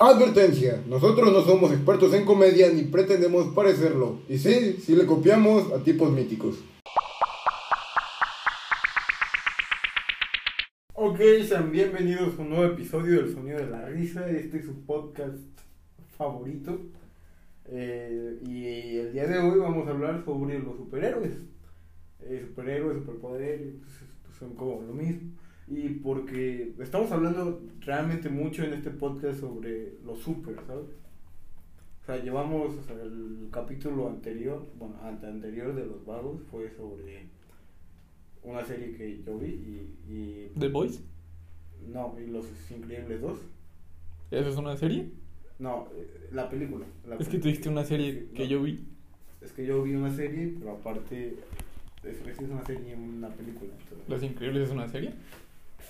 Advertencia, nosotros no somos expertos en comedia ni pretendemos parecerlo. Y sí, sí le copiamos a tipos míticos. Ok, sean bienvenidos a un nuevo episodio del Sonido de la Risa. Este es su podcast favorito. Eh, y el día de hoy vamos a hablar sobre los superhéroes. Eh, superhéroes, superpoderes, pues, son como lo mismo y porque estamos hablando realmente mucho en este podcast sobre los super, ¿sabes? O sea, llevamos o sea, el capítulo anterior, bueno, anterior de los vagos fue sobre una serie que yo vi y... y ¿The Boys? No, y Los Increíbles 2. ¿Eso es una serie? No, eh, la película. es que tú dijiste una serie que yo vi. Es que yo vi una serie, pero aparte es, es una serie y una película. ¿Los Increíbles es una serie?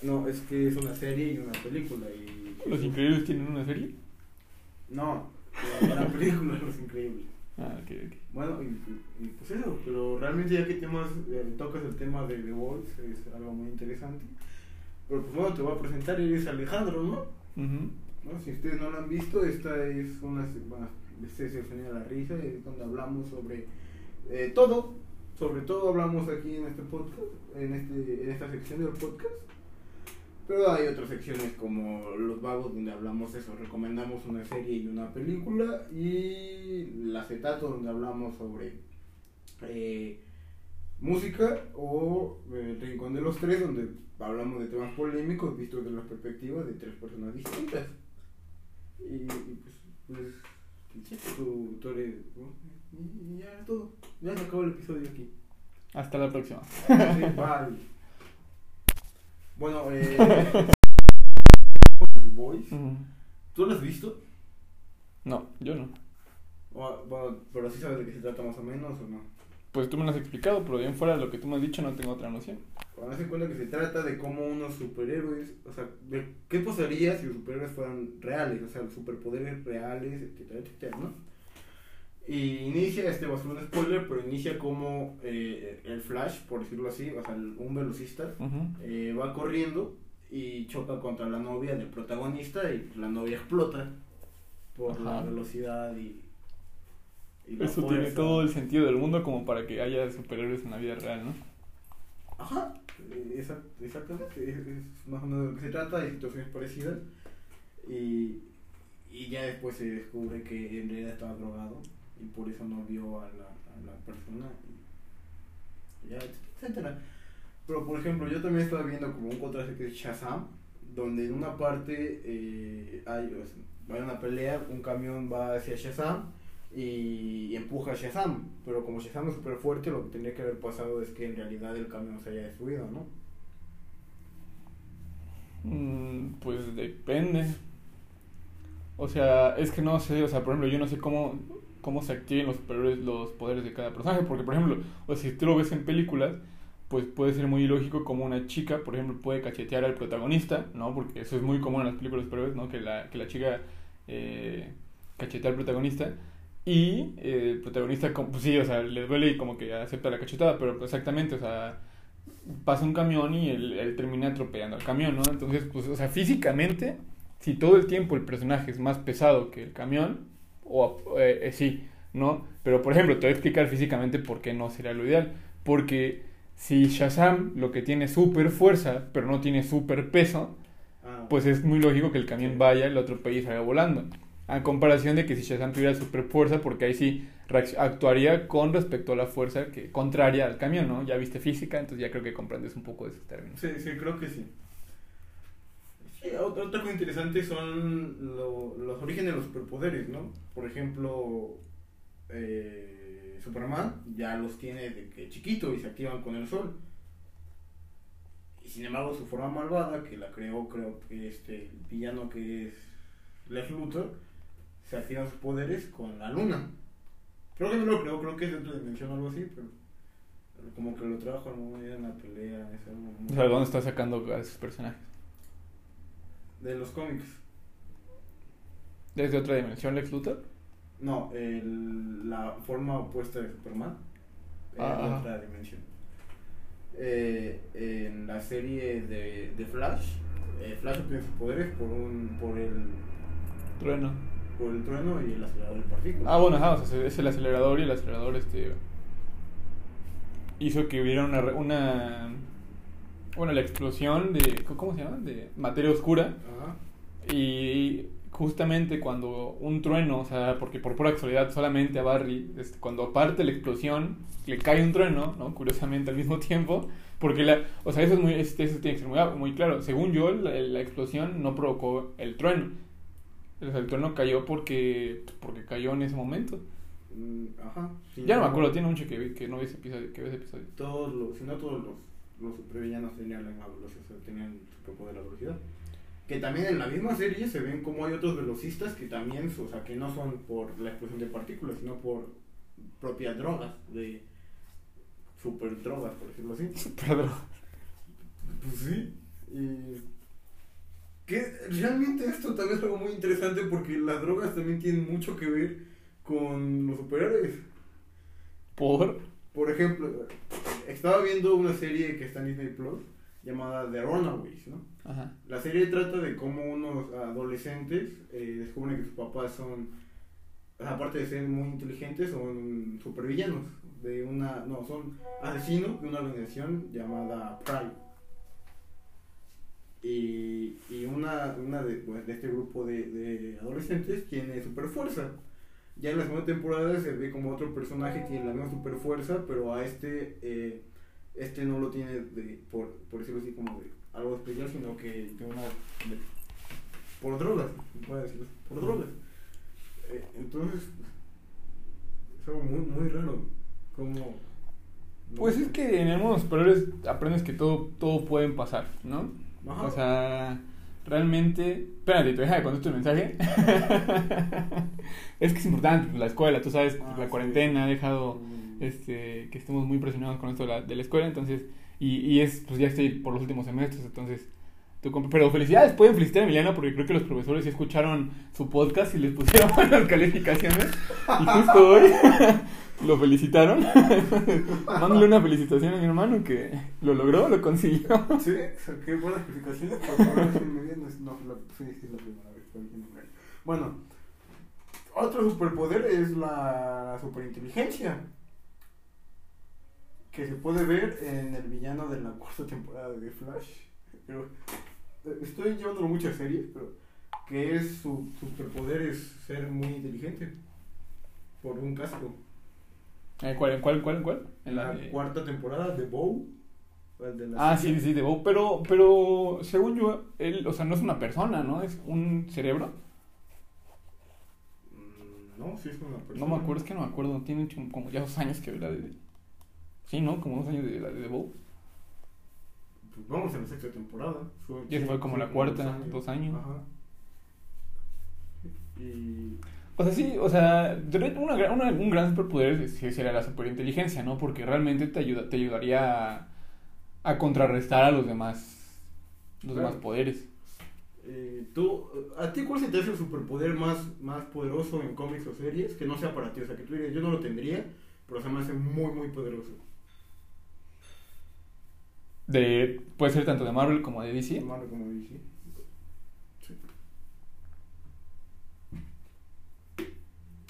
No, es que es una serie y una película. Y... ¿Los Increíbles tienen una serie? No, una película Los Increíbles. Ah, ok, ok. Bueno, y, pues eso, pero realmente ya que temas, eh, tocas el tema de The Voice, es algo muy interesante. Pero pues bueno, te voy a presentar, eres Alejandro, ¿no? ¿no? Si ustedes no lo han visto, esta es una, bueno, este es el de la risa, es donde hablamos sobre eh, todo, sobre todo hablamos aquí en este podcast, en, este, en esta sección del podcast pero hay otras secciones como Los Vagos donde hablamos eso, recomendamos una serie y una película. Y La Acetato donde hablamos sobre eh, música. O El Rincón de los Tres donde hablamos de temas polémicos vistos desde la perspectiva de tres personas distintas. Y, pues, pues tú eres, y ya todo. Ya se acabó el episodio aquí. Hasta la próxima. bye. Bueno, eh. Boys. ¿Tú lo has visto? No, yo no. bueno, pero sí sabes de qué se trata más o menos o no. Pues tú me lo has explicado, pero bien fuera de lo que tú me has dicho no tengo otra noción. Bueno, se cuenta que se trata de cómo unos superhéroes, o sea, de qué pasaría si los superhéroes fueran reales, o sea, los superpoderes reales, etcétera, etcétera, ¿no? Y inicia, este va a ser un spoiler, pero inicia como eh, el Flash, por decirlo así, o sea, un velocista, eh, va corriendo y choca contra la novia del protagonista y la novia explota por la velocidad y... Eso tiene todo el sentido del mundo como para que haya superhéroes en la vida real, ¿no? Ajá, exactamente, es, más o menos de lo que se trata, hay situaciones parecidas y, y ya después se descubre que en realidad estaba drogado y por eso no vio a la, a la persona, y ya, etcétera. Pero por ejemplo, yo también estaba viendo como un contraste que es Shazam, donde en una parte eh, hay, una pelea, un camión va hacia Shazam y, empuja a Shazam, pero como Shazam es súper fuerte, lo que tendría que haber pasado es que en realidad el camión se haya destruido, ¿no? Mm, pues depende. O sea, es que no sé, o sea, por ejemplo, yo no sé cómo cómo se activen los, poderes, los poderes de cada personaje. Porque, por ejemplo, o si tú lo ves en películas, pues puede ser muy ilógico como una chica, por ejemplo, puede cachetear al protagonista, ¿no? Porque eso es muy común en las películas superhéroes, ¿no? Que la, que la chica eh, cachetea al protagonista. Y eh, el protagonista, pues sí, o sea, le duele y como que acepta la cachetada, pero exactamente, o sea, pasa un camión y él, termina atropellando al camión, ¿no? Entonces, pues, o sea, físicamente, si todo el tiempo el personaje es más pesado que el camión, o eh, eh, sí, ¿no? Pero por ejemplo, te voy a explicar físicamente por qué no sería lo ideal. Porque si Shazam lo que tiene es super fuerza, pero no tiene super peso, ah. pues es muy lógico que el camión vaya, el otro país salga volando. A comparación de que si Shazam tuviera super fuerza, porque ahí sí actuaría con respecto a la fuerza que contraria al camión, ¿no? Ya viste física, entonces ya creo que comprendes un poco de esos términos. Sí, sí, creo que sí. Otra cosa interesante son los orígenes de los superpoderes, ¿no? Por ejemplo, eh, Superman ya los tiene de que chiquito y se activan con el sol. Y sin embargo, su forma malvada, que la creó, creo que este el villano que es Lex Luthor, se activan sus poderes con la luna. Creo que no lo creo, creo que es de otra dimensión o algo así, pero como que lo trajo en una pelea. O sea, ¿dónde está sacando a esos personajes? De los cómics. ¿Desde otra dimensión Lex Luthor? No, el, la forma opuesta de Superman. En ah, otra dimensión. Eh, en la serie de, de Flash, eh, Flash obtiene sus poderes por un por el Trueno. Por el trueno y el acelerador de partículas. Ah, bueno, ajá, o sea, es el acelerador y el acelerador este hizo que hubiera una, una bueno, la explosión de ¿cómo se llama? de materia oscura. Ajá. Y justamente cuando un trueno, o sea, porque por pura casualidad solamente a Barry, este, cuando parte la explosión, le cae un trueno, ¿no? Curiosamente al mismo tiempo, porque la, o sea, eso es muy, este, eso tiene que ser muy, muy claro. Según yo, la, la, explosión no provocó el trueno. O sea, el trueno cayó porque, porque cayó en ese momento. Mm, ajá. ya no me acuerdo, tiene mucho que, que no ves episodio, que ves episodio. Todos los, si no todos los, los supervillanos tenían la velocidad, tenían de la velocidad que también en la misma serie se ven como hay otros velocistas que también, o sea, que no son por la explosión de partículas, sino por propias drogas, de super drogas, por decirlo así. Super drogas. Pues sí. Y que realmente esto también es algo muy interesante porque las drogas también tienen mucho que ver con los superhéroes. ¿Por? Por ejemplo, estaba viendo una serie que está en Disney Plus llamada The Runaways, ¿no? Ajá. La serie trata de cómo unos adolescentes eh, descubren que sus papás son, aparte de ser muy inteligentes, son supervillanos de una, no, son asesinos de una organización llamada Pride. Y, y una, una de, pues, de, este grupo de, de adolescentes tiene super fuerza. Ya en la segunda temporada se ve como otro personaje tiene la misma super fuerza, pero a este eh, este no lo tiene de, por, por decirlo así como de algo especial, sino que tiene una por drogas, puede decirlo, por drogas. Eh, entonces, es algo muy, muy raro. Como, pues es que en el mundo superiores aprendes que todo, todo puede pasar, ¿no? O sea, realmente. Espérate, te deja de contestar el mensaje. es que es importante, pues, la escuela, tú sabes, ah, la cuarentena ha dejado mm este, que estemos muy presionados con esto de la, de la escuela, entonces, y, y, es, pues ya estoy por los últimos semestres, entonces, pero felicidades, pueden felicitar a Emiliano porque creo que los profesores sí escucharon su podcast y les pusieron buenas calificaciones, y justo hoy lo felicitaron. Mándale una felicitación a mi hermano que lo logró, lo consiguió. Sí, qué buenas calificaciones, no, sí, sí, la primera vez. Bueno, otro superpoder es la superinteligencia que se puede ver en el villano de la cuarta temporada de Flash. Pero eh, estoy llevándolo muchas series, pero que es su superpoder es ser muy inteligente por un casco. ¿En cuál, en cuál, cuál, cuál? En la, cuarta temporada de Bow. ah, sí, sí, de Bow, pero, pero según yo, él, o sea, no es una persona, ¿no? Es un cerebro. Mm, no, sí es una persona. No me acuerdo, es que no me acuerdo, tiene como ya dos años que vi la de... Sí, ¿no? Como dos años de la de Bow. Pues vamos en la sexta temporada. Ya fue como la cuarta, dos años. Ajá. Y... O sea, sí, o sea, una, una, un gran superpoder sería la superinteligencia, ¿no? Porque realmente te, ayuda, te ayudaría a, a contrarrestar a los demás, los demás poderes. Eh, tú, ¿A ti cuál se te hace el superpoder más, más poderoso en cómics o series? Que no sea para ti, o sea, que tú digas, yo no lo tendría, pero se me hace muy, muy poderoso. De, puede ser tanto de Marvel como de DC. Marvel como de DC.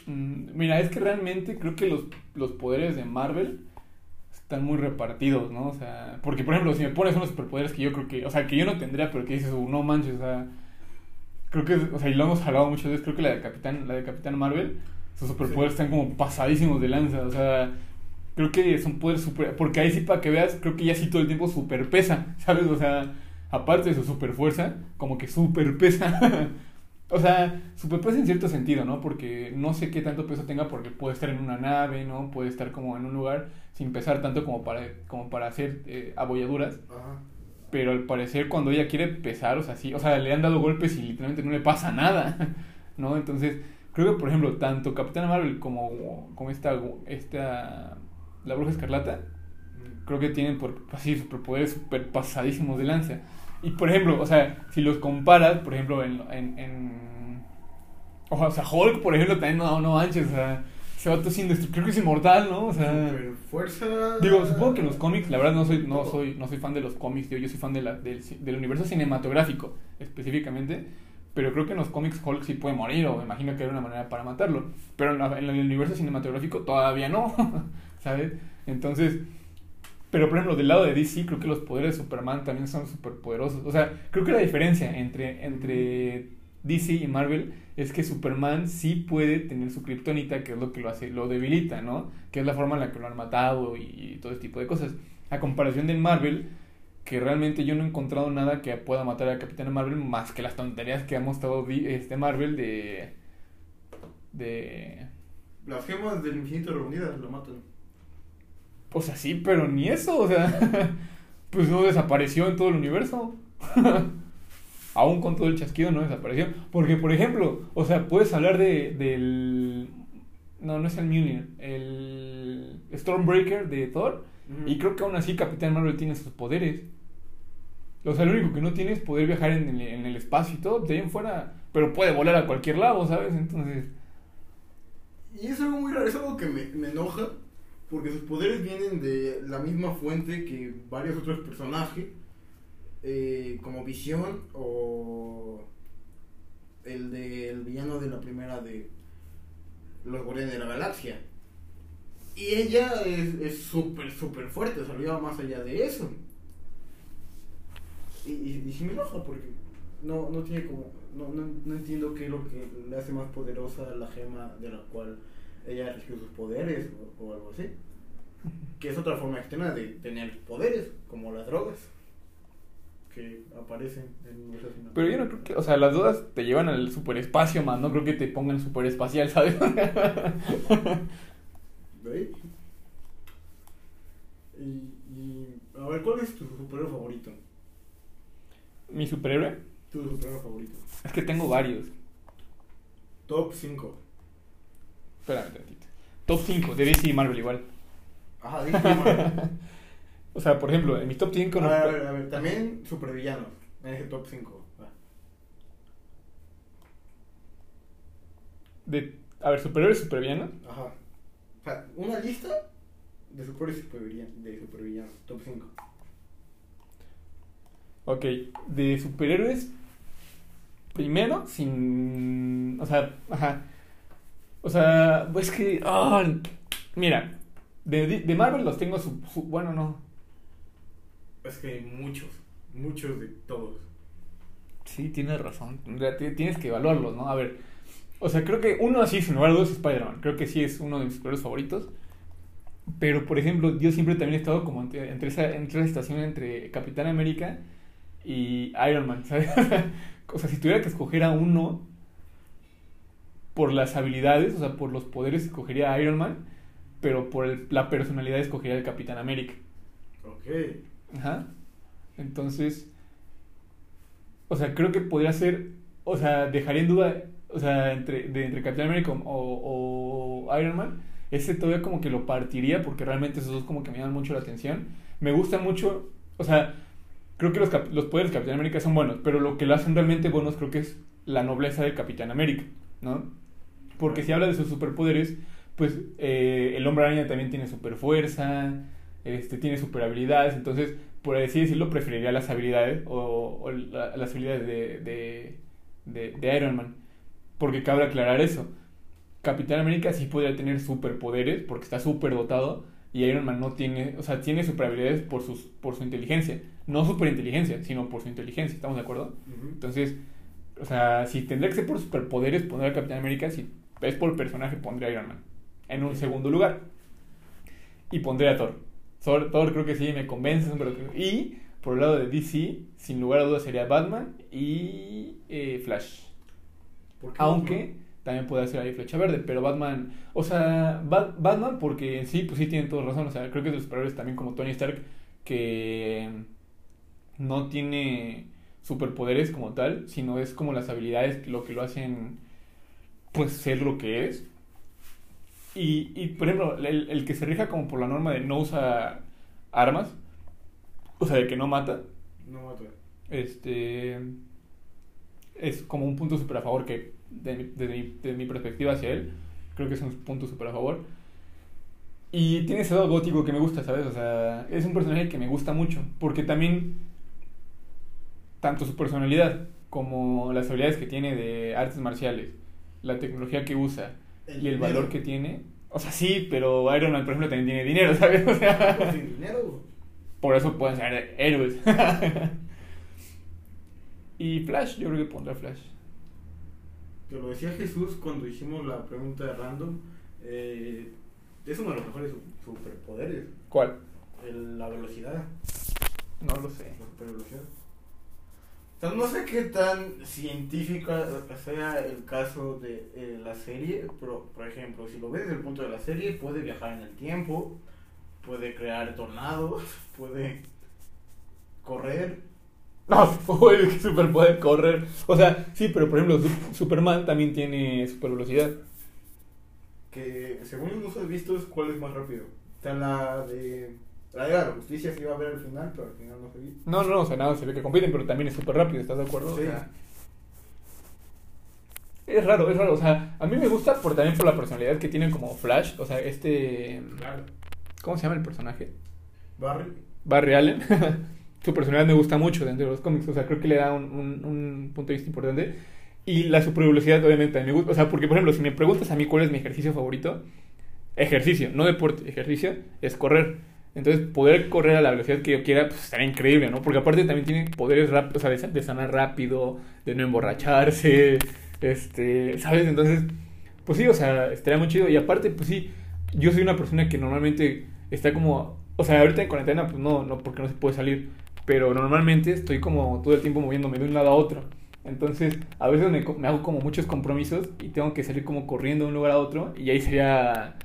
Mm, mira, es que realmente creo que los, los poderes de Marvel están muy repartidos, ¿no? O sea, porque por ejemplo, si me pones unos superpoderes que yo creo que, o sea, que yo no tendría, pero que dices, oh, no manches, o sea, creo que, o sea, y lo hemos hablado muchas veces, creo que la de Capitán, la de Capitán Marvel, sus superpoderes están como pasadísimos de lanza, o sea, creo que es un poder super. Porque ahí sí, para que veas, creo que ya sí todo el tiempo super pesa, ¿sabes? O sea, aparte de su super fuerza, como que super pesa. o sea, super pesa en cierto sentido, ¿no? Porque no sé qué tanto peso tenga, porque puede estar en una nave, ¿no? Puede estar como en un lugar sin pesar tanto como para, como para hacer eh, abolladuras. Pero al parecer, cuando ella quiere pesar, o sea, sí, o sea, le han dado golpes y literalmente no le pasa nada, ¿no? Entonces, creo que, por ejemplo, tanto Capitán Marvel como, como esta, esta la Bruja Escarlata, creo que tienen por, así superpoderes super pasadísimos de lanza. Y por ejemplo, o sea, si los comparas, por ejemplo, en. en, o sea, Hulk, por ejemplo, también no, no manches, o sea, se va sin creo que es inmortal, ¿no? O sea, fuerza. Digo, supongo que los cómics, la verdad no soy, no soy, no soy fan de los cómics, yo, yo soy fan de la, del, del universo cinematográfico, específicamente. Pero creo que en los cómics Hulk sí puede morir, o imagino que hay una manera para matarlo. Pero en, en el universo cinematográfico todavía no, ¿sabes? Entonces, pero por ejemplo, del lado de DC, creo que los poderes de Superman también son súper poderosos. O sea, creo que la diferencia entre, entre DC y Marvel es que Superman sí puede tener su kriptonita, que es lo que lo hace, lo debilita, ¿no? Que es la forma en la que lo han matado y, todo ese tipo de cosas. A comparación del Marvel, que realmente yo no he encontrado nada que pueda matar a Capitán Marvel más que las tonterías que ha mostrado este Marvel de. de. Las gemas del infinito reunidas lo matan. Pues así, pero ni eso, o sea, pues no desapareció en todo el universo. Aún con todo el chasquido no desapareció. Porque, por ejemplo, o sea, puedes hablar de, del... No, no es el Mjolnir, el Stormbreaker de Thor. Y creo que aún así Capitán Marvel tiene sus poderes. O sea, lo único que no tiene es poder viajar en el, en el espacio y todo, de ahí en fuera. Pero puede volar a cualquier lado, ¿sabes? Entonces... Y es algo muy raro, es algo que me, me enoja porque sus poderes vienen de la misma fuente que varios otros personajes, eh, como Visión o el del villano de la primera de Los Guardianes de la Galaxia. Y ella es súper, súper fuerte, salió más allá de eso. Y, y, y me enoja porque no, no tiene como. No, no, no, entiendo qué es lo que le hace más poderosa la gema de la cual ella recibió sus poderes o, algo así. Que es otra forma externa de tener poderes, como las drogas que aparecen en Pero yo no creo que, o sea, las dudas te llevan al superespacio, man, no creo que te pongan superespacial, ¿sabes? ¿Veis? Y, y, a ver, ¿cuál es tu superhéroe favorito? ¿Mi superhéroe? Tu superhéroe favorito. Es que tengo varios. Top 5. Espérame tantito. Top 5 de DC y Marvel igual. Ajá, DC y Marvel. o sea, por ejemplo, en mi top 5 no. A ver, a ver, también supervillanos. En ese top 5. De, a ver, superhéroes y supervillanos. Ajá. O sea, una lista de superhéroes y supervillanos, de supervillanos. Top 5. Ok, de superhéroes. Primero, sin. O sea, ajá. O sea, pues que. Oh, mira, de, de, Marvel los tengo su, Bueno, no. Es que hay muchos. Muchos de todos. Sí, tienes razón. Tienes que evaluarlos, ¿no? A ver. O sea, creo que uno así, sin lugar a dudas, es Spider-Man. Creo que sí es uno de mis superhéroes favoritos. Pero, por ejemplo, yo siempre también he estado como entre, entre esa, entre esa estación entre Capitán América y Iron Man, ¿sabes? o sea, si tuviera que escoger a uno, por las habilidades, o sea, por los poderes escogería a Iron Man, pero por la personalidad escogería al Capitán América. Ok. Ajá. Entonces, o sea, creo que podría ser, o sea, dejaría en duda, o sea, entre, de, entre Capitán América o, o, Iron Man, ese todavía como que lo partiría porque realmente esos dos como que me llaman mucho la atención. Me gusta mucho, o sea, creo que los, los poderes del Capitán América son buenos, pero lo que lo hacen realmente buenos creo que es la nobleza del Capitán América, ¿no? Porque si habla de sus superpoderes, pues eh, el hombre araña también tiene super fuerza, este, tiene super habilidades, entonces, por así decirlo, preferiría las habilidades o, las habilidades de, de, de, Iron Man. Porque cabe aclarar eso. Capitán América sí podría tener superpoderes porque está super dotado y Iron Man no tiene, o sea, tiene super habilidades por, sus, por su inteligencia. No super inteligencia, sino por su inteligencia, ¿estamos de acuerdo? Entonces, o sea, si tendría que ser por superpoderes, poner a Capitán América, si es por personaje, pondría a Iron Man. En un segundo lugar. Y pondría a Thor. Thor, creo que sí, me convence. Y por el lado de DC, sin lugar a dudas sería Batman y eh, Flash. Aunque también puede ser ahí Flecha Verde, pero Batman, o sea, Batman porque en sí, pues sí tienen toda razón, o sea, creo que es de los superhéroes también como Tony Stark que no tiene superpoderes como tal, sino es como las habilidades lo que lo hacen pues ser lo que es. Y, y por ejemplo, el, el, que se rija como por la norma de no usa armas, o sea, de que no mata. No mata. Este. Es como un punto súper a favor que, desde mi, de mi perspectiva hacia él, creo que es un punto súper a favor. Y tiene ese lado gótico que me gusta, ¿sabes? O sea, es un personaje que me gusta mucho, porque también, tanto su personalidad como las habilidades que tiene de artes marciales, la tecnología que usa y el valor que tiene. O sea, sí, pero Iron Man, por ejemplo, también tiene dinero, ¿sabes? O sea, sin dinero. Por eso pueden ser héroes. y Flash, yo creo que pondrá Flash. Te lo decía Jesús cuando hicimos la pregunta de random. Eh, es uno de los mejores superpoderes. ¿Cuál? la velocidad. No lo sé. La supervelocidad. no sé qué tan científica sea el caso de eh, la serie, pero por ejemplo, si lo ves desde el punto de la serie, puede viajar en el tiempo, puede crear tornados, puede correr. No, puede super puede correr. O sea, sí, pero por ejemplo, Superman también tiene super velocidad. Que según los he visto, ¿cuál es más rápido? Está la de la de la justicia se iba a ver al final, pero al final no se vio. No, no, o sea, nada, se ve que compiten, pero también es súper rápido, ¿estás de acuerdo? Sí. es raro, es raro. O sea, a mí me gusta por, también por la personalidad que tienen como Flash. O sea, este. Claro. ¿Cómo se llama el personaje? Barry. Barry Allen. Su personalidad me gusta mucho dentro de los cómics. O sea, creo que le da un, un, punto de vista importante. Y la super velocidad, obviamente, también me gusta. O sea, porque, por ejemplo, si me preguntas a mí cuál es mi ejercicio favorito, ejercicio, no deporte, ejercicio, es correr. Entonces, poder correr a la velocidad que yo quiera, pues estaría increíble, ¿no? Porque aparte también tiene poderes rápidos, o sea, de, sanar rápido, de no emborracharse, este, ¿sabes? Entonces, pues sí, o sea, estaría muy chido. Y aparte, pues sí, yo soy una persona que normalmente está como, o sea, ahorita en cuarentena, pues no, no, porque no se puede salir, pero normalmente estoy como todo el tiempo moviéndome de un lado a otro. Entonces, a veces me, me hago como muchos compromisos y tengo que salir como corriendo de un lugar a otro y ahí sería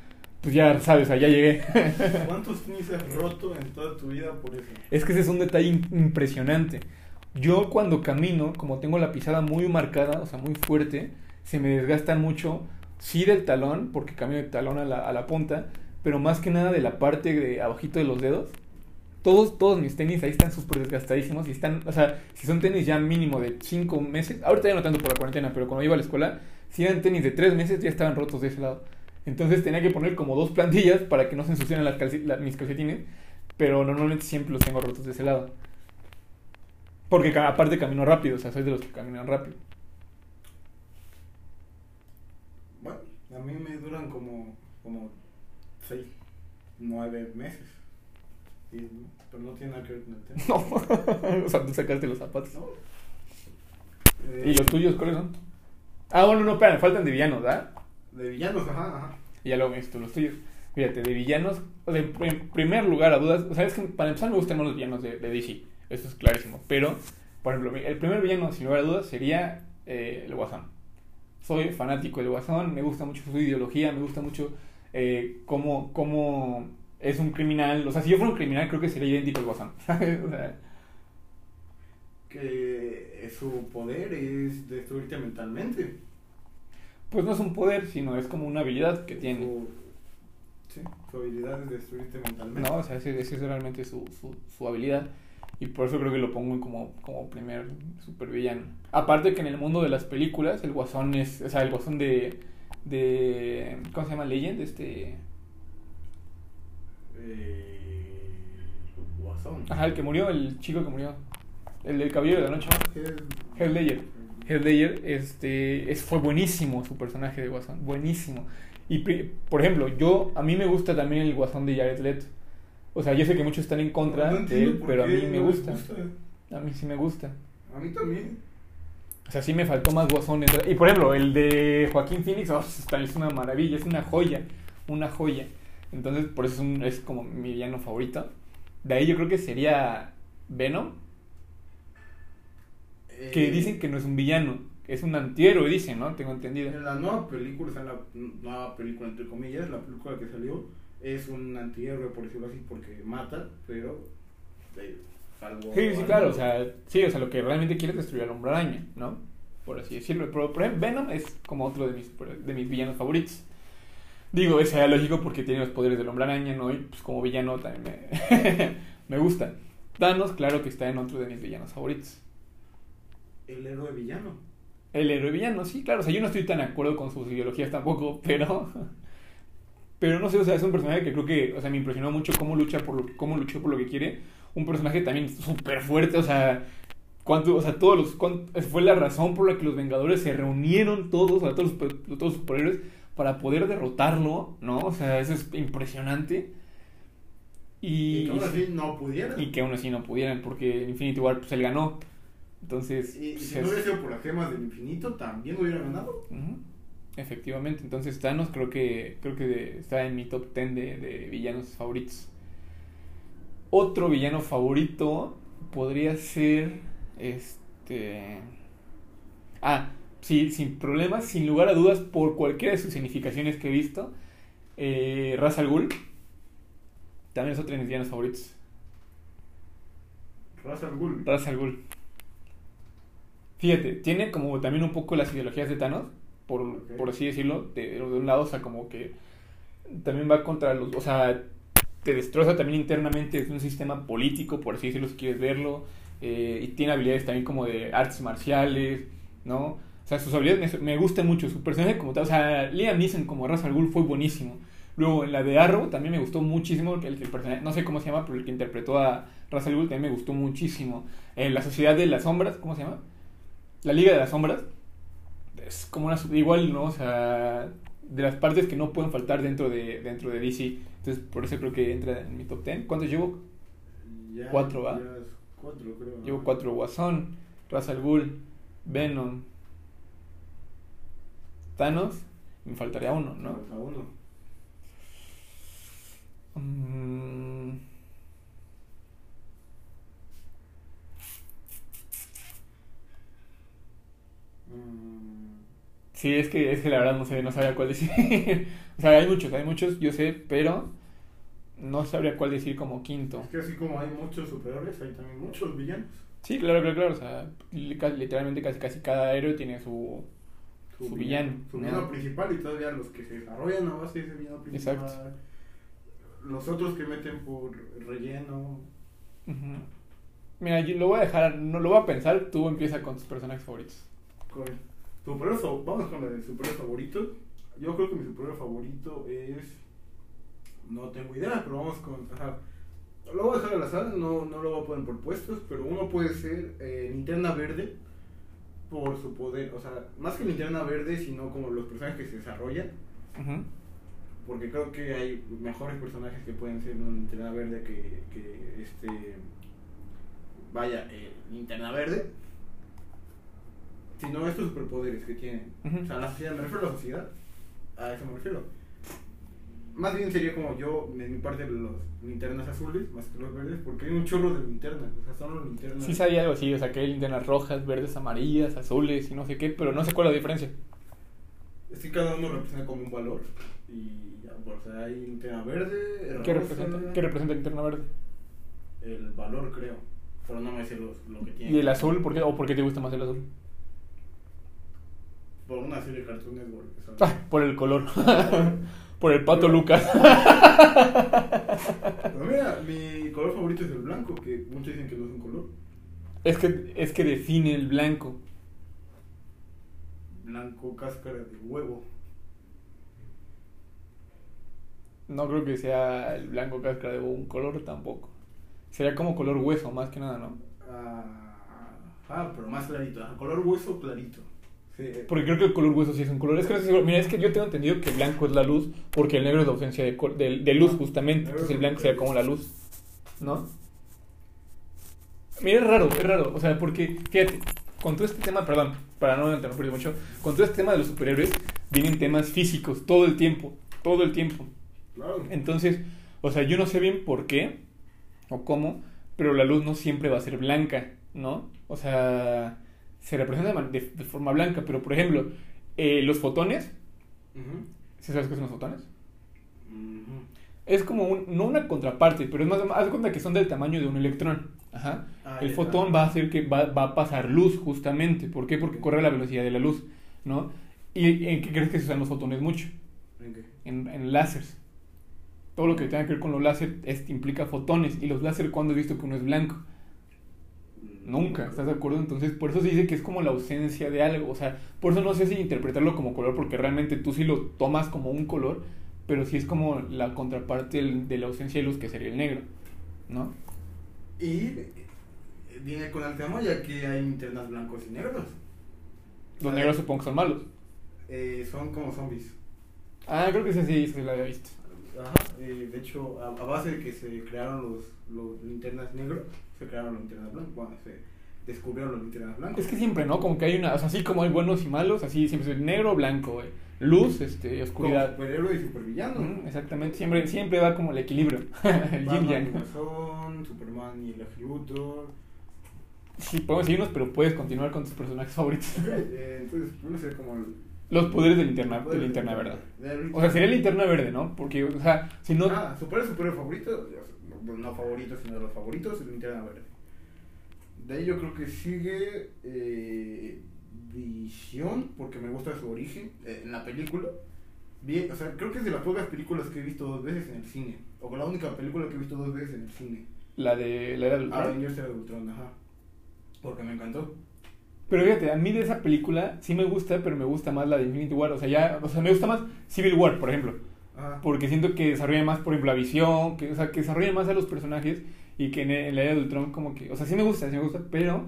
pues ya sabes, allá llegué. ¿Cuántos tenis has roto en toda tu vida por eso? Es que ese es un detalle impresionante. Yo cuando camino, como tengo la pisada muy marcada, o sea, muy fuerte, se me desgastan mucho, sí del talón, porque camino de talón a la, a la punta, pero más que nada de la parte de abajito de los dedos. Todos, todos mis tenis ahí están súper desgastadísimos y están, o sea, si son tenis ya mínimo de 5 meses, ahorita ya no tanto por la cuarentena, pero cuando iba a la escuela, si eran tenis de 3 meses ya estaban rotos de ese lado. Entonces tenía que poner como dos plantillas para que no se ensucien las mis calcetines, pero normalmente siempre los tengo rotos de ese lado. Porque aparte camino rápido, o sea, soy de los que caminan rápido. Bueno, a mí me duran como, como seis, nueve meses. pero no tiene nada que ver con el tema. No, o sea, tú sacaste los zapatos. No. ¿Y los tuyos cuáles son? Ah, bueno, no, espera, me faltan de villanos, ¿verdad? De villanos, ajá, ajá. Y ya luego visto los tuyos. Fíjate, de villanos, en primer lugar a dudas, sabes que para empezar me gustan más los villanos de, de, DC, eso es clarísimo. Pero, por ejemplo, el primer villano, sin lugar a dudas, sería eh, el Guasón. Soy fanático del Guasón, me gusta mucho su ideología, me gusta mucho eh, cómo, cómo es un criminal. O sea, si yo fuera un criminal, creo que sería idéntico al Guasón. o sea, que su poder es destruirte mentalmente pues no es un poder, sino es como una habilidad que tiene. sí, su habilidad es destruirte mentalmente. No, o sea, esa es realmente su, su, su, habilidad. Y por eso creo que lo pongo como, como primer supervillano. Aparte que en el mundo de las películas, el guasón es, o sea, el guasón de, de ¿cómo se llama? Legend, este... Eh, guasón. Ajá, el que murió, el chico que murió. El del caballero de la noche. Hell Ledger. Heath Ledger este, es, fue buenísimo su personaje de Guasón, buenísimo. Y, por ejemplo, yo, a mí me gusta también el Guasón de Jared Leto. O sea, yo sé que muchos están en contra de él, pero a mí me gusta. A mí sí me gusta. A mí también. O sea, sí me faltó más Guasón. Y por ejemplo, el de Joaquín Phoenix oh, es una maravilla, es una joya, una joya. Entonces, por eso es, un, es como mi villano favorito. De ahí yo creo que sería Venom que eh, dicen que no es un villano, es un antihéroe, dicen, ¿no? Tengo entendido. En la nueva película, o sea, la nueva película entre comillas, la película que salió, es un antihéroe, por decirlo así, porque mata, pero eh, Sí, sí, claro, o sea, sí, o sea, lo que realmente quiere es destruir al hombre araña, ¿no? Por así decirlo. Pero, ejemplo, Venom es como otro de mis, de mis villanos favoritos. Digo, es lógico porque tiene los poderes del hombre araña, ¿no? Y pues como villano también me, me gusta. Thanos, claro que está en otro de mis villanos favoritos el héroe villano. El héroe villano, sí, claro. O sea, yo no estoy tan de acuerdo con sus ideologías tampoco, pero. Pero no sé, o sea, es un personaje que creo que, o sea, me impresionó mucho cómo lucha por lo, cómo luchó por lo que quiere. Un personaje también súper fuerte, o sea, cuánto, o sea, todos los, fue la razón por la que los Vengadores se reunieron todos, o sea, todos los, todos los superhéroes, para poder derrotarlo, ¿no? O sea, eso es impresionante. Y, que aún así no pudieran. Y que aún así no pudieran, porque Infinity War, pues él ganó. Entonces. Y, si no hubiera sido por las gemas del infinito, también hubiera ganado. Efectivamente, entonces Thanos creo que creo que está en mi top 10 de, de, villanos favoritos. Otro villano favorito podría ser este Ah, sí, sin problemas, sin lugar a dudas por cualquiera de sus significaciones que he visto. Eh, Ra's al Ghul también es otro de mis villanos favoritos. Ra's al Ghul. Ra's al Ghul. Fíjate, tiene como también un poco las ideologías de Thanos por, por así decirlo, de, de, un lado, o sea, como que también va contra los, o sea, te destroza también internamente, es un sistema político, por así decirlo, si quieres verlo, eh, y tiene habilidades también como de artes marciales, ¿no? O sea, sus habilidades me, me gustan mucho, su personaje como tal, o sea, Liam Neeson como Ra's al Ghul fue buenísimo. Luego, en la de Arrow también me gustó muchísimo, el, el personaje, no sé cómo se llama, pero el que interpretó a Ra's al Ghul también me gustó muchísimo. En La Sociedad de las Sombras, ¿cómo se llama? La Liga de las Sombras, es como una igual, ¿no? O sea, de las partes que no pueden faltar dentro de dentro de DC. Entonces, por eso creo que entra en mi top 10. ¿Cuántos llevo? Ya, cuatro, ¿va? cuatro, creo. Llevo cuatro. Guasón, Ra's al Ghul, Venom, Thanos. Me faltaría uno, ¿no? Falta uno. Mm. Sí, es que, es que la verdad no sé, no sabía cuál decir. o sea, hay muchos, hay muchos, yo sé, pero no sabría cuál decir como quinto. Es que así como hay muchos superiores, hay también muchos villanos. Sí, claro, claro, claro. O sea, literalmente casi, casi cada héroe tiene su, su, su villano. Su villano principal y todavía los que se desarrollan a base de ese villano principal. Exacto. Los otros que meten por relleno. Uh Mira, yo lo voy a dejar, no lo voy a pensar, tú empieza con tus personajes favoritos. Con superhéroe, vamos con el superhéroe favorito. Yo creo que mi superhéroe favorito es. No tengo idea, pero vamos con. Ajá. Lo voy a dejar al azar, no, no lo voy a poner por puestos, pero uno puede ser eh, Linterna Verde por su poder. O sea, más que Linterna Verde, sino como los personajes que se desarrollan. Porque creo que hay mejores personajes que pueden ser una Linterna Verde que, que este. Vaya, eh, Linterna Verde. Sino estos superpoderes que tienen. Ujú. O sea, la sociedad, me refiero a la sociedad. A eso me refiero. Más bien sería como yo, en mi parte, los linternas azules, más que los verdes, porque hay un chorro de linternas. O sea, son los linternas. Sí sabía algo así, o sea, que hay linternas rojas, verdes, amarillas, azules y no sé qué, pero no sé cuál es la diferencia. Es que cada uno representa como un valor. Y ya, pues, o sea, hay linterna verde, ¿Qué rosa, representa? ¿Qué representa linterna verde? El valor, creo. Pero no me sé los, lo que tiene. ¿Y el azul? ¿Por qué? ¿O por qué te gusta más el azul? Por una serie de Cartoon. Ah, por el color. por el pato Lucas. Pero mira, mi color favorito es el blanco, que muchos dicen que no es un color. es, que, es que define el blanco. Blanco, cáscara de huevo. No creo que sea el blanco cáscara de huevo un color tampoco. Sería como color hueso, más que nada, ¿no? Ah, ah, pero más clarito. Color hueso clarito. Sí, Porque creo que el color hueso sí es un color. Es que. Mira, es que yo tengo entendido que el blanco es la luz, porque el negro es la ausencia de, de, de luz, justamente. Entonces el blanco sería como la luz, ¿no? Mira, es raro, es raro. O sea, porque, fíjate, con todo este tema, perdón, para no interrumpir mucho, con todo este tema de los superhéroes, vienen temas físicos todo el tiempo, todo el tiempo. claro. Entonces, o sea, yo no sé bien por qué o cómo, pero la luz no siempre va a ser blanca, ¿no? O sea, se representa de, de- forma blanca, pero por ejemplo, eh, los fotones, Ujú. ¿sí sabes qué son los fotones? Ujú. Es como un, no una contraparte, pero es más, haz cuenta que son del tamaño de un electrón. Ajá. Ah, el fotón va a hacer que va, va a pasar luz, justamente. ¿Por qué? Porque corre a la velocidad de la luz, ¿no? ¿Y en qué crees que se usan los fotones mucho? ¿En qué? en, en láseres. Todo lo que tenga que ver con los láser es- implica fotones. Y los láser, ¿cuándo he visto que uno es blanco? Nunca, ¿estás de acuerdo? Entonces, por eso se dice que es como la ausencia de algo. O sea, por eso no sé si interpretarlo como color, porque realmente tú sí lo tomas como un color, pero sí es como la contraparte de la ausencia de luz, que sería el negro, ¿no? Y viene con el tema ya que hay internas blancos y negros. Los negros supongo que son malos. Eh, son como zombies. Ah, creo que ese sí, sí lo había visto. Ajá, eh, de hecho, a, a, base de que se crearon los, los linternas negros, se crearon los linternas blancos. Bueno, se descubrieron los linternas blancos. Es que siempre, ¿no? Como que hay una. O sea, así como hay buenos y malos, así siempre es negro o blanco, güey. Luz, este, oscuridad. Como superhéroe y supervillano. Mm, exactamente, siempre, siempre va como el equilibrio. el yin yang. Superman y el Luthor. Sí, podemos seguirnos, pero puedes continuar con tus personajes favoritos. eh, entonces, no sé como. Los poderes de linterna, de linterna verde. O sea, sería linterna verde, ¿no? Porque, o sea, si no. Ah, super superhéroe favorito, no, favorito, sino de los favoritos, es linterna verde. De ahí yo creo que sigue eh, Visión, porque me gusta su origen eh, en la película. Bien, o sea, creo que es de las pocas películas que he visto dos veces en el cine. O la única película que he visto dos veces en el cine. La de la era del Ultron. Avengers era de Ultron, ajá. Porque me encantó. Pero fíjate, a mí de esa película sí me gusta, pero me gusta más la de Infinity War. O sea, ya, o sea, me gusta más Civil War, por ejemplo. Ah. Porque siento que desarrolla más, por ejemplo, la visión, que, o sea, que desarrolla más a los personajes y que en, en la era de Ultron como que, o sea, sí me gusta, sí me gusta, pero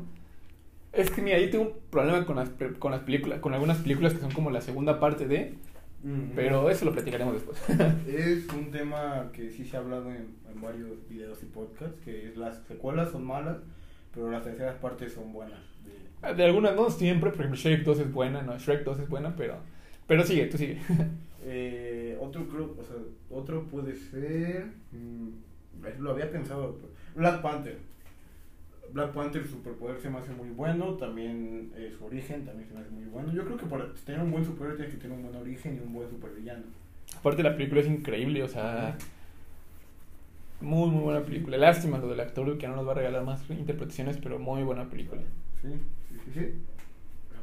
es que mira, yo tengo un problema con las, con las películas, con algunas películas que son como la segunda parte de, mm, pero eso lo platicaremos después. es un tema que sí se ha hablado en, en, varios videos y podcasts, que las secuelas son malas, pero las terceras partes son buenas. De, de algunas no siempre, por ejemplo, Shrek 2 es buena, no, Shrek 2 es buena, pero, pero sigue, tú sigue. eh, otro creo, o sea, otro puede ser, mmm, lo había pensado, Black Panther. Black Panther, su superpoder se me hace muy bueno, también eh, su origen también se me hace muy bueno. Yo creo que para tener un buen superhéroe tienes que tener un buen origen y un buen supervillano. Aparte la película es increíble, o sea, muy muy buena película. Lástima lo del actor que no nos va a regalar más interpretaciones, pero muy buena película. Sí, sí, sí, sí.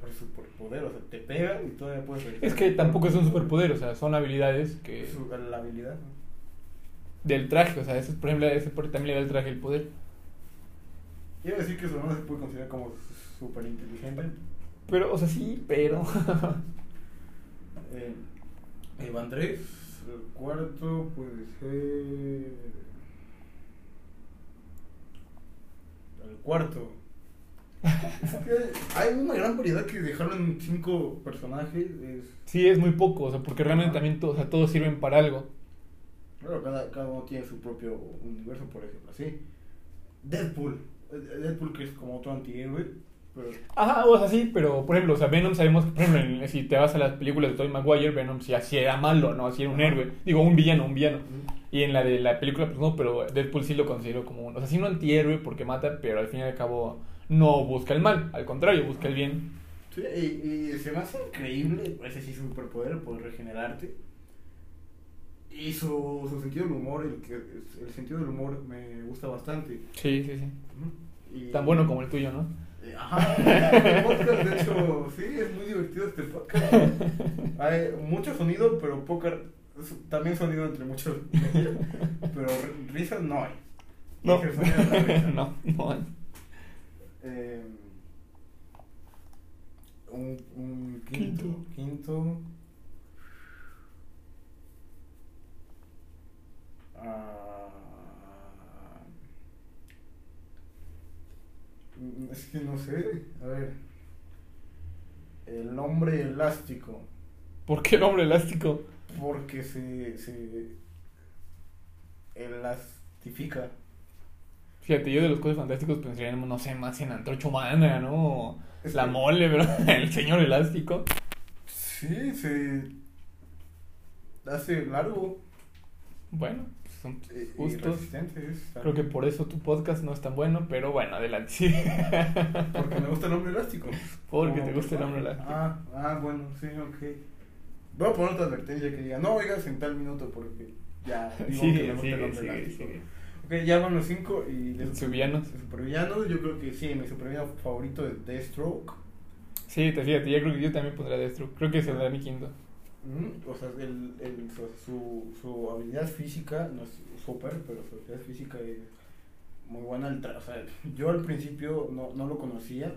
Pero superpoder, o sea, te pega y todavía puedes... Es que tampoco es un superpoder, o sea, son habilidades que... Su, la habilidad, ¿no? Del traje, o sea, eso, por ejemplo, ese también le da el traje el poder. Quiero decir que su hermano se puede considerar como súper inteligente. Pero, o sea, sí, pero. eh, Eva Andrés, el cuarto puede ser. El cuarto. hay una gran variedad que dejaron en cinco personajes. Es... Sí, es muy poco, o sea, porque realmente ah. también to, o sea, todos sirven para algo. Claro, cada, cada uno tiene su propio universo, por ejemplo, así. Deadpool. Deadpool que es como otro antihéroe. Pero... Ajá, o sea, sí, pero por ejemplo, o sea, Venom sabemos que, por ejemplo, si te vas a las películas de Tobey Maguire, Venom si así era malo, ¿no? Así era un Ajá. héroe. Digo, un villano, un villano. Y en la de la película, pues no, pero Deadpool sí lo considero como un. O sea, sí, un antihéroe porque mata, pero al fin y al cabo no busca el mal, al contrario, busca el bien. Sí, y, y se me hace increíble, ese sí superpoder, poder regenerarte. Y su, su sentido del humor, el, que, el sentido del humor me gusta bastante. Sí, sí, sí. Y, Tan bueno como el tuyo, ¿no? Ajá, podcast, de hecho, sí, es muy divertido este podcast. Hay mucho sonido, pero poca. También sonido entre muchos. Pero risas no hay. No, no, no hay. Eh, un, un quinto. Quinto. quinto Uh, es que no sé. A ver. El hombre elástico. ¿Por qué el hombre elástico? Porque se, se elastifica. Fíjate, yo de los cosas fantásticos pensaría, no sé, más en Antorcha Humana, ¿no? Es La que... mole, pero el señor elástico. Sí, se hace largo. Bueno, son resistentes. Creo que por eso tu podcast no es tan bueno, pero bueno, adelante. Sí. Porque me gusta el hombre elástico. Porque te gusta el hombre elástico. Ah, ah, bueno, sí, ok. Voy a poner otra advertencia que diga, no oigas en tal minuto porque ya digo que me gusta el sigue, hombre sigue, elástico. Ok, ya van los cinco y de Sus villanos. de supervillanos, yo creo que sí, mi supervillano favorito es Deathstroke. Sí, te fíjate, yo creo que yo también pondría Deathstroke. Creo que será mi quinto. Ujú, O sea, el, el, su, su, habilidad física no es súper, pero su habilidad física es muy buena. O sea, yo al principio no, no lo conocía,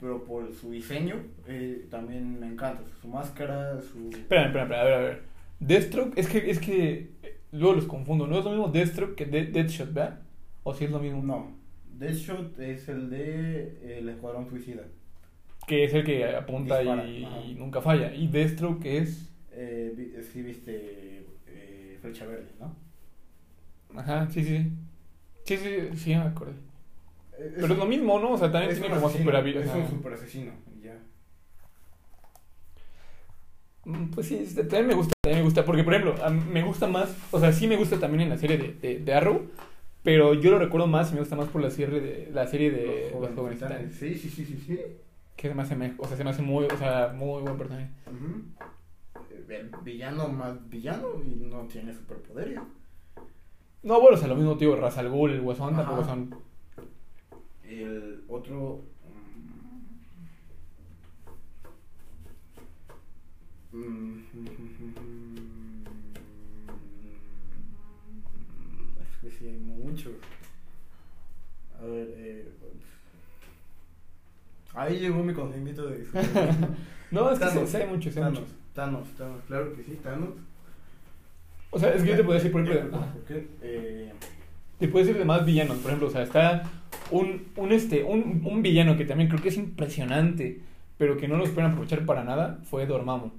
pero por su diseño eh, también me encanta. Su máscara, su... Espera, espera, espera, a ver, a ver. Deathstroke, es que, es que eh, luego los confundo. ¿No es lo mismo Deathstroke que De- Deathshot, ¿verdad? ¿O si es lo mismo? No, Deadshot es el de El Escuadrón Suicida. Que es el que apunta y, nunca falla. Y Destro, que es. Eh, sí, viste. Eh, Flecha Verde, ¿no? Ajá, sí, sí. Sí, sí, sí, me acuerdo. Eh, Pero es lo mismo, ¿no? O sea, también tiene como super habilidad. Es un super asesino, ya. Mm, pues sí, también me gusta, también me gusta, porque por ejemplo, me gusta más, o sea, sí me gusta también en la serie de, de, de Arrow, pero yo lo recuerdo más y me gusta más por la serie de, la serie de Los Jóvenes, Sí, sí, sí, sí, sí. Que se me hace, o sea, se me hace muy, o sea, muy buen personaje. El villano más villano y no tiene superpoderes. No, bueno, o sea, lo mismo, tío, Ra's al Ghul, el Guasón, tampoco son... El otro... Mm, es que sí hay muchos. A ver, eh... Ahí llegó mi conocimiento de... no, es que sí, hay muchos, hay muchos. Thanos, Thanos, claro que sí, Thanos. O sea, es que yo te puedo decir, por ejemplo. Eh, te puedo decir de más villanos, por ejemplo. O sea, está un, un, este, un, un villano que también creo que es impresionante, pero que no lo pueden aprovechar para nada, fue Dormammu.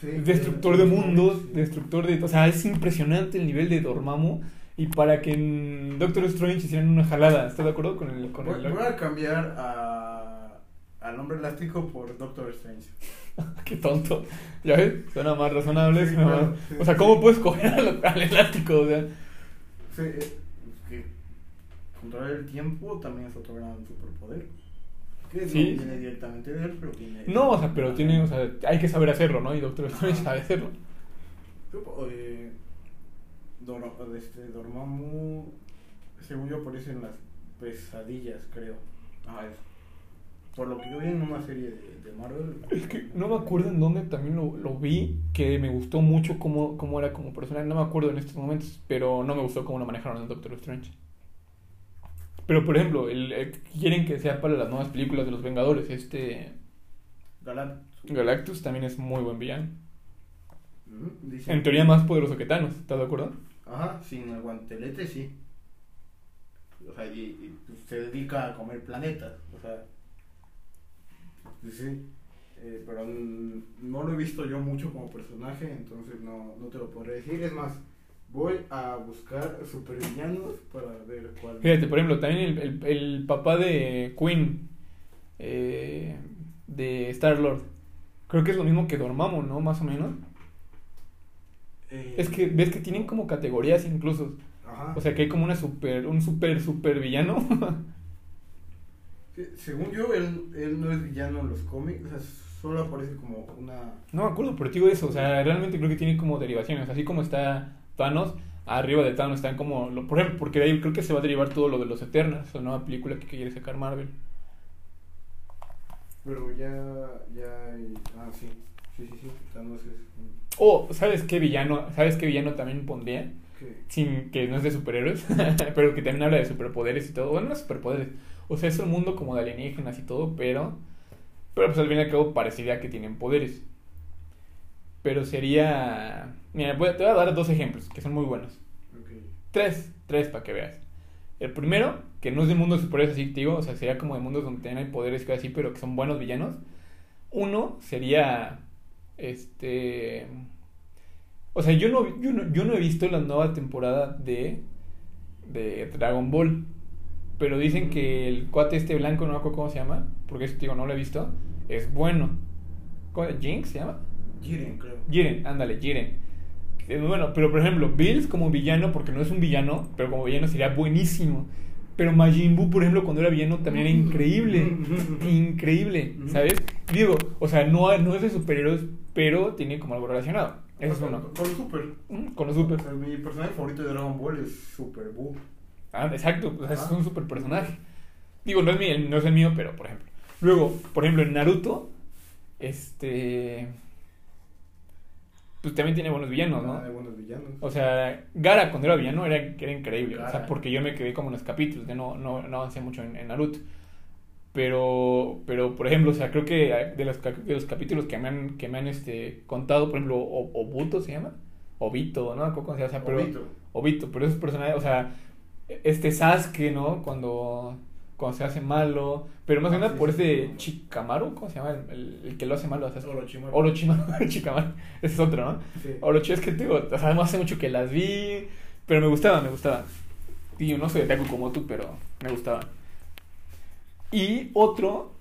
destructor de mundos, destructor de. O sea, es impresionante el nivel de Dormammu. Y para que en Doctor Strange hicieran una jalada, ¿estás de acuerdo con el.? Con voy, voy a cambiar a, al hombre elástico por Doctor Strange. Qué tonto. ¿Ya ves? Suena más razonable. o sea, ¿cómo puedes coger al, elástico? O sea. Sí, es que controlar el tiempo también es otro gran superpoder. Que sí. no viene directamente de él, pero tiene. No, o sea, pero tiene. O sea, hay que saber hacerlo, ¿no? Y Doctor Strange sabe hacerlo. Eh, este, Dormammu, según yo, aparece en las pesadillas, creo. Ah, eso por lo que yo vi en una serie de, Marvel. Es que no me acuerdo en dónde también lo, lo vi, que me gustó mucho cómo, cómo era como personaje. No me acuerdo en estos momentos, pero no me gustó cómo lo manejaron en Doctor Strange. Pero, por ejemplo, el, quieren que sea para las nuevas películas de los Vengadores. Este. Galactus. Galactus también es muy buen villano. Mm, en teoría más poderoso que Thanos, ¿estás de acuerdo? Ajá, sin el guantelete sí. O sea, y, se dedica a comer planetas. O sea. Sí, eh, pero no lo he visto yo mucho como personaje, entonces no, no te lo podré decir. Es más, voy a buscar supervillanos para ver cuál. Fíjate, por ejemplo, también el, el, papá de Queen, eh, de Star-Lord, creo que es lo mismo que Dormammu, ¿no? Más o menos. Eh, es que ves que tienen como categorías incluso. O sea que hay como una super, un super, super villano. según yo, él, él no es villano en los cómics, o sea, solo aparece como una... No me acuerdo, pero digo eso, o sea, realmente creo que tiene como derivaciones, así como está Thanos, arriba de Thanos están como, por ejemplo, porque de ahí creo que se va a derivar todo lo de los Eternals, la nueva película que quiere sacar Marvel. Pero ya, ya, ah, sí, sí, sí, sí, Thanos es... Oh, ¿sabes qué villano, sabes qué villano también pondría? Sin que no es de superhéroes, pero que también habla de superpoderes y todo. Bueno, no superpoderes, o sea, es un mundo como de alienígenas y todo, pero. Pero pues al fin y al cabo parecería que tienen poderes. Pero sería. Mira, te voy a dar dos ejemplos que son muy buenos. Tres, tres para que veas. El primero, que no es de mundo de superhéroes así, digo, o sea, sería como de mundos donde tienen poderes y así, pero que son buenos villanos. Uno sería. Este. O sea, yo no, yo no, yo no he visto la nueva temporada de. de Dragon Ball. Pero dicen que el cuate este blanco, no me acuerdo cómo se llama, porque eso digo, no lo he visto, es bueno. ¿Cómo, ¿Jinx se llama? Jiren, creo. Jiren, ándale, Jiren. Es bueno, pero por ejemplo, Bills como villano, porque no es un villano, pero como villano sería buenísimo. Pero Majin Buu, por ejemplo, cuando era villano también era increíble. increíble, ¿sabes? Digo, o sea, no, no es de superhéroes, pero tiene como algo relacionado. Eso es uno. Con super. Con los super. mi personaje favorito de Dragon Ball es Super Buu. Ah, exacto, es un super personaje. Digo, no es, mi, no es el mío, pero por ejemplo. Luego, por ejemplo, en Naruto, este. Pues también tiene buenos villanos, ¿no? Ah, buenos villanos. O sea, Gara cuando era villano era, era increíble. O sea, porque yo me quedé como en los capítulos, de no, no, no avancé mucho en, Naruto. Pero, pero, por ejemplo, o sea, creo que de los, de los capítulos que me han, que me han este, contado, por ejemplo, Obuto se llama. Obito, ¿no? ¿Cómo se llama? Pero, Obito. Obito, pero esos personajes, o sea, este Sasuke, ¿no? Cuando, cuando se hace malo. Pero más que Ah, nada sí, por sí, este sí. Chikamaru, ¿cómo se llama? El, el- que lo hace malo a Sasuke. Orochimaru. Orochimaru, Chikamaru. Ese es otro, ¿no? Sí. Orochi es que digo, o sea, no hace mucho que las vi, pero me gustaba, me gustaba. Y no soy de Taku como tú, pero me gustaba. Y otro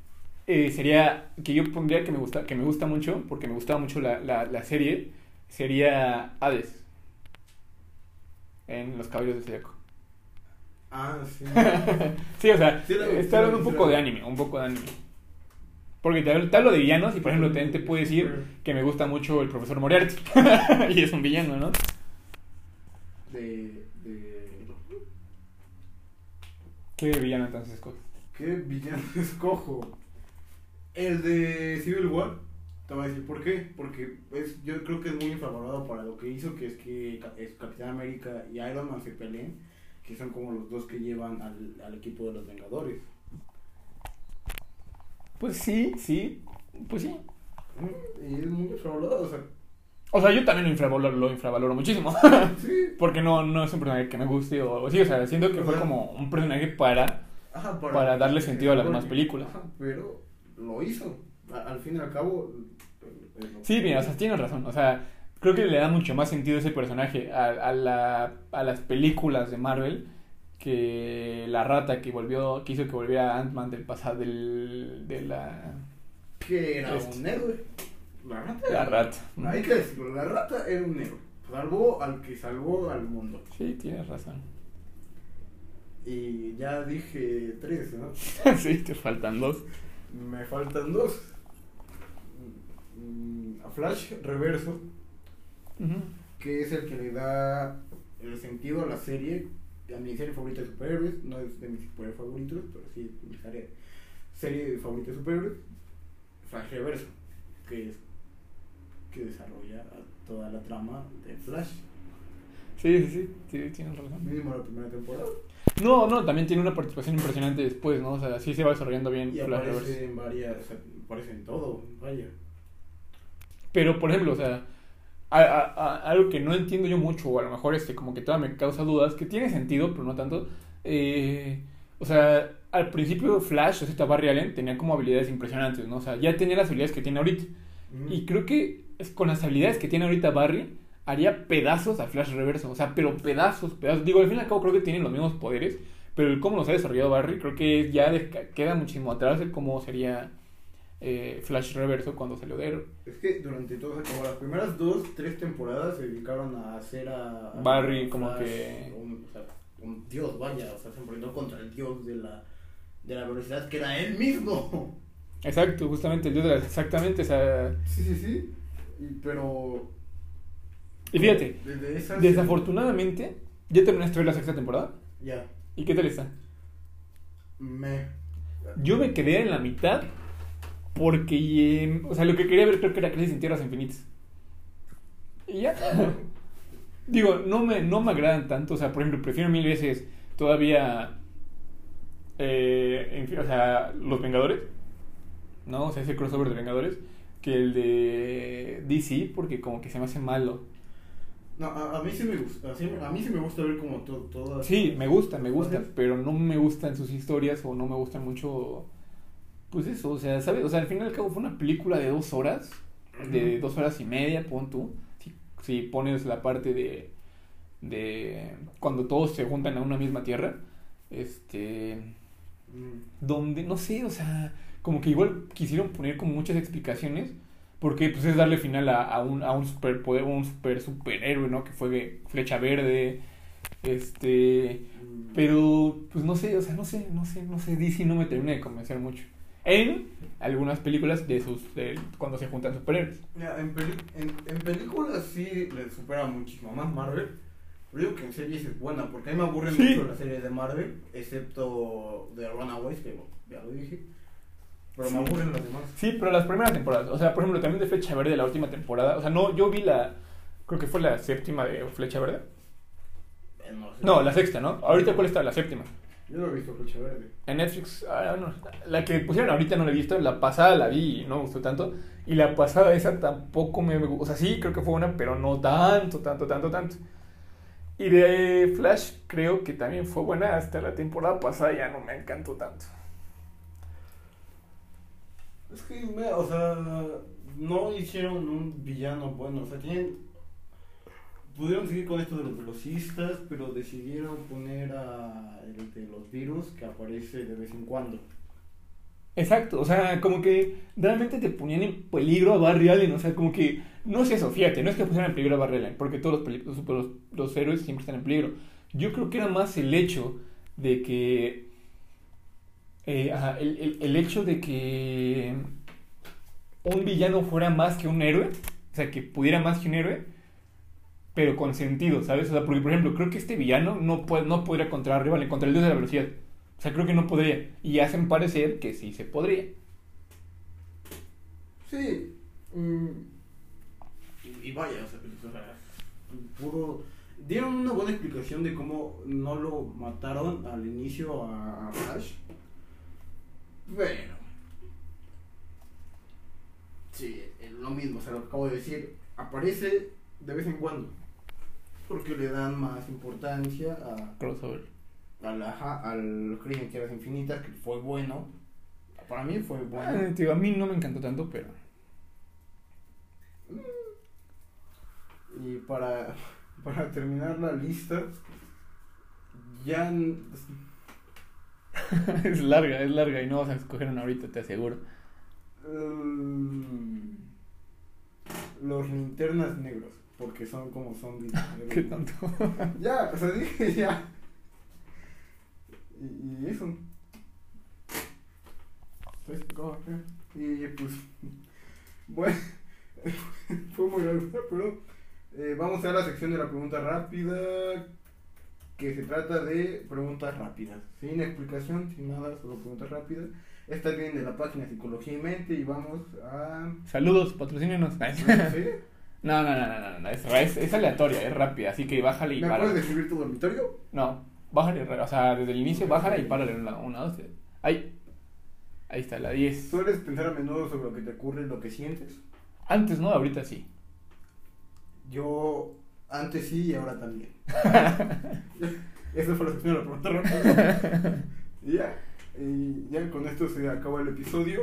eh, sería que yo pondría que me gusta, que me gusta mucho, porque me gustaba mucho la, la, la serie, sería Hades. En Los Caballos de Zodiaco. Ah, sí. sí, o sea, Sí la está hablando un poco de anime, un poco de anime. Porque te, hablo- te hablo de villanos y, por ejemplo, también te puedo decir que me gusta mucho el profesor Moriarty. y es un villano, ¿no? De, de... ¿Qué villano entonces escoges? ¿Qué villano escojo? El de Civil War. Te voy a decir por qué. Porque es, yo creo que es muy infravalorado para lo que hizo, que es que es Capitán América y Iron Man se peleen, que son como los dos que llevan al, al equipo de los Vengadores. Pues sí, sí, pues sí. Y es muy infravalorado, o sea, O sea, yo también lo infravaloro, lo infravaloro muchísimo. sí. Porque no, no es un personaje que me guste o, o sí, o sea, siento que fue como un personaje para... Ajá, Para darle sentido a las demás películas. Ajá, pero lo hizo. A- al fin y al cabo. eh, Sí, mira, o sea, tienes razón. O sea, creo que le da mucho más sentido ese personaje a, a, la, a las películas de Marvel que la rata que volvió, que hizo que volviera Ant-Man del pasado, del, de la... que era Este. un héroe. La rata. La era- rata. Hay que decirlo, la rata era un héroe. Salvó al que salvó al mundo. Sí, tienes razón. Y ya dije tres, ¿no? sí, te faltan dos. Me faltan dos. Mm, A Flash Reverso, que es el que le da el sentido a la serie. A mi serie favorita de superhéroes, no es de mis superhéroes favoritos, pero sí es mi serie, serie favorita de superhéroes. Flash Reverso, que es que desarrolla toda la trama de Flash. Sí, sí, sí, sí, tienes razón. Mínimo la primera temporada. No, no, también tiene una participación impresionante después, ¿no? O sea, sí se va desarrollando bien Y Flash aparece en varias, o sea, aparece en todo, vaya. Pero, por ejemplo, o sea, a- a- a- algo que no entiendo yo mucho, o a lo mejor este como que todavía me causa dudas, que tiene sentido, pero no tanto. eh, o sea, al principio Flash, o sea, Barry Allen, tenía como habilidades impresionantes, ¿no? O sea, ya tenía las habilidades que tiene ahorita. Ujú. Y creo que con las habilidades que tiene ahorita Barry, haría pedazos a Flash Reverso. O sea, pero pedazos, pedazos. Digo, al fin y al cabo creo que tienen los mismos poderes, pero el cómo los ha desarrollado Barry, creo que ya de- queda muchísimo atrás el cómo sería eh, Flash Reverso cuando salió de héroe. Es que durante como las primeras dos, tres temporadas se dedicaron a hacer a, a Barry como Flash que- Un, o sea, un dios, vaya, o sea, se enfrentó contra el dios de la, de la velocidad que era él mismo. Exacto, justamente, el dios de las- exactamente, o sea, Sí, sí, sí. Y, pero. Y fíjate, Desde esa desafortunadamente, ya terminaste de ver la sexta temporada, Ya. ¿y qué tal está? Me. Yo me quedé en la mitad porque, eh, o sea, lo que quería ver creo que era Crisis en Tierras Infinitas. Y ya. Digo, no me, no me agradan tanto, o sea, por ejemplo, prefiero mil veces todavía, eh, en fin, o sea, Los Vengadores, ¿no? O sea, ese crossover de Vengadores, que el de DC, porque como que se me hace malo. No, a, a mí sí me gusta. a mí sí me gusta ver como todo. todas- Sí, me gusta, me gusta, pero no me gustan sus historias o no me gustan mucho, pues eso, o sea, ¿sabes? O sea, al fin y al cabo fue una película de dos horas, de dos horas y media, pon tú, si, si pones la parte de, de cuando todos se juntan a una misma tierra, este, Mm. donde, no sé, o sea, como que igual quisieron poner como muchas explicaciones, porque pues es darle final a, a un, a un superpoder, un super superhéroe, ¿no? Que fue Flecha Verde, este... Mm. Pero, pues no sé, o sea, no sé, no sé, no sé, DC no me termina de convencer mucho. En algunas películas de sus, de cuando se juntan superhéroes. Mira, en, peli- en, en películas sí le supera muchísimo más Marvel. Pero digo que en series es buena, porque a mí me aburren Sí. mucho las series de Marvel, excepto de Runaways, que ya lo dije. Pero me aburren las demás. Sí, pero las primeras temporadas, o sea, por ejemplo, también de Flecha Verde, la última temporada, o sea, no, yo vi la, creo que fue la séptima de Flecha Verde. Eh, no, sé. No, la sexta, ¿no? Ahorita, ¿cuál está? La séptima. Yo no he visto Flecha Verde. En Netflix, ah, no, la que pusieron ahorita no la he visto, la pasada la vi y no me gustó tanto. Y la pasada esa tampoco me, me gu- o sea, sí, creo que fue buena, pero no tanto, tanto, tanto, tanto. Y de Flash creo que también fue buena hasta la temporada pasada, ya no me encantó tanto. Es que, o sea, no hicieron un villano bueno, o sea, tienen... Pudieron seguir con esto de los velocistas, pero decidieron poner a el de los virus que aparece de vez en cuando. Exacto, o sea, como que realmente te ponían en peligro a Barry Allen, o sea, como que, no sé eso, fíjate, no es que pusieran en peligro a Barry Allen, porque todos los, los, los, héroes siempre están en peligro. Yo creo que era más el hecho de que, eh, el, el, hecho de que un villano fuera más que un héroe, o sea, que pudiera más que un héroe, pero con sentido, ¿sabes? O sea, porque, por ejemplo, creo que este villano no, puede, no podría contra rival, contra el dios de la velocidad. O sea, creo que no podría. Y hacen parecer que sí se podría. Sí. Mm, y, vaya, o sea, puro... Dieron una buena explicación de cómo no lo mataron al inicio a Flash. Bueno, Sí, lo mismo, o sea, lo que acabo de decir, aparece de vez en cuando. Porque le dan más importancia a. Crossover. Al, al crimen que infinitas, que fue bueno. Para mí fue bueno. Ah, a mí no me encantó tanto, pero. Y para, para terminar la lista, ya. es larga, es larga y no vas a escoger una ahorita, te aseguro. Em, los linternas negros, porque son como zombies. ¿Qué tanto? ya, o sea, dije ya. Y, y eso. Pues, y pues, bueno, fue muy largo, pero eh, vamos a la sección de la pregunta rápida, que se trata de preguntas rápidas, sin explicación, sin nada, solo preguntas rápidas. Esta viene de la página Psicología y Mente y vamos a... Saludos, patrocínenos. ¿Sí? No, no, no, no, no, es, es, aleatoria, es rápida, así que bájale y ¿Me puedes describir tu dormitorio? No, bájale, o sea, desde el inicio bájale y párale una, una, dos, ahí, ahí está, la 10. ¿Sueles pensar a menudo sobre lo que te ocurre lo que sientes? Antes no, ahorita sí. Yo antes sí y ahora también. Eso fue lo que me lo preguntaron. ya. Y ya con esto se acaba el episodio.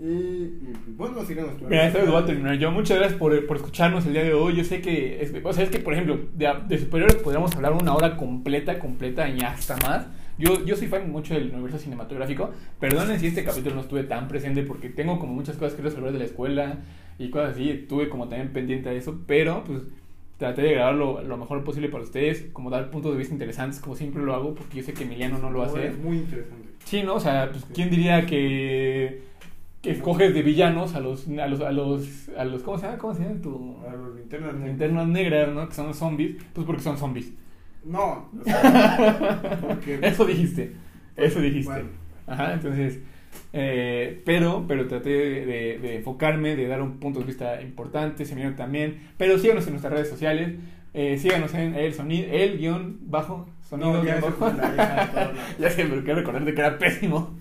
Y, bueno, sigamos. Mira, esta vez voy a terminar yo. Muchas gracias por, por, escucharnos el día de hoy. Yo sé que, es, o sea, es que, por ejemplo, de, de, superiores podríamos hablar una hora completa, completa y hasta más. Yo, yo soy fan mucho del universo cinematográfico. Perdonen si este capítulo no estuve tan presente porque tengo como muchas cosas que resolver de la escuela y cosas así. Estuve como también pendiente de eso, pero pues traté de grabarlo lo mejor posible para ustedes, como dar puntos de vista interesantes, como siempre lo hago, porque yo sé que Emiliano no lo hace. Es muy interesante. Sí, ¿no? O sea, pues, ¿quién diría que, que escoges de villanos a los, a los, a los, a los, ¿cómo se llama? ¿Cómo se llama tu? A los linternas negras. Linternas negras, ¿no? Que son zombies, pues porque son zombies. No. Eso dijiste, eso dijiste. Ajá, entonces, eh, pero, pero traté de, de, enfocarme, de dar un punto de vista importante, se también, pero síganos en nuestras redes sociales, eh, síganos en el sonido, el guion bajo, sonido ya, bajo. ya sé, pero quiero recordarte que era pésimo.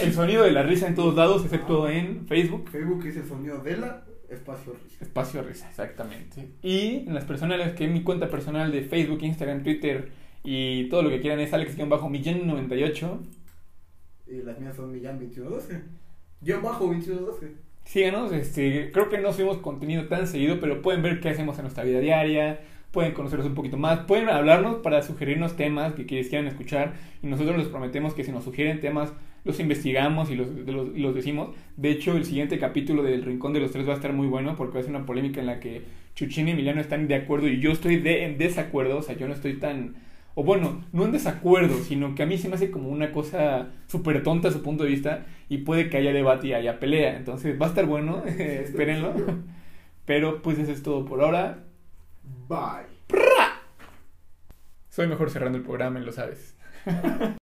El, sonido de la risa en todos lados, excepto en Facebook. Facebook es el sonido de la espacio risa. Espacio risa, exactamente. Y en las personales, que en mi cuenta personal de Facebook, Instagram, Twitter y todo lo que quieran es alex-millán98. Y las mías son millán2112. Yo bajo 2112 síganos, este, creo que no subimos contenido tan seguido, pero pueden ver qué hacemos en nuestra vida diaria, pueden conocernos un poquito más, pueden hablarnos para sugerirnos temas que quieran escuchar y nosotros les prometemos que si nos sugieren temas los investigamos y los, los, decimos. De hecho, el siguiente capítulo del Rincón de los Tres va a estar muy bueno porque va a ser una polémica en la que Chuchín y Emiliano están de acuerdo y yo estoy de, en desacuerdo, o sea, yo no estoy tan o bueno, no en desacuerdo, sino que a mí se me hace como una cosa súper tonta a su punto de vista y puede que haya debate y haya pelea. Entonces va a estar bueno, espérenlo. Pero pues eso es todo por ahora. Bye. Soy mejor cerrando el programa, lo sabes.